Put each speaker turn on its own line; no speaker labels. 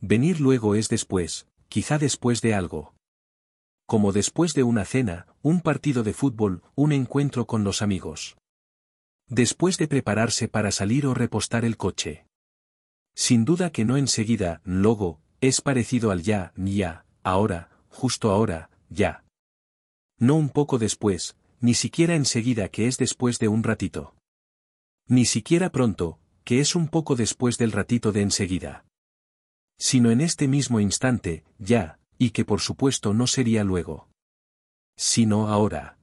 Venir luego es después, quizá después de algo. Como después de una cena, un partido de fútbol, un encuentro con los amigos. Después de prepararse para salir o repostar el coche. Sin duda que no enseguida, luego, es parecido al ya, ya, ahora, justo ahora, ya. No un poco después, ni siquiera enseguida que es después de un ratito. Ni siquiera pronto, que es un poco después del ratito de enseguida. Sino en este mismo instante, ya, y que por supuesto no sería luego. Sino ahora.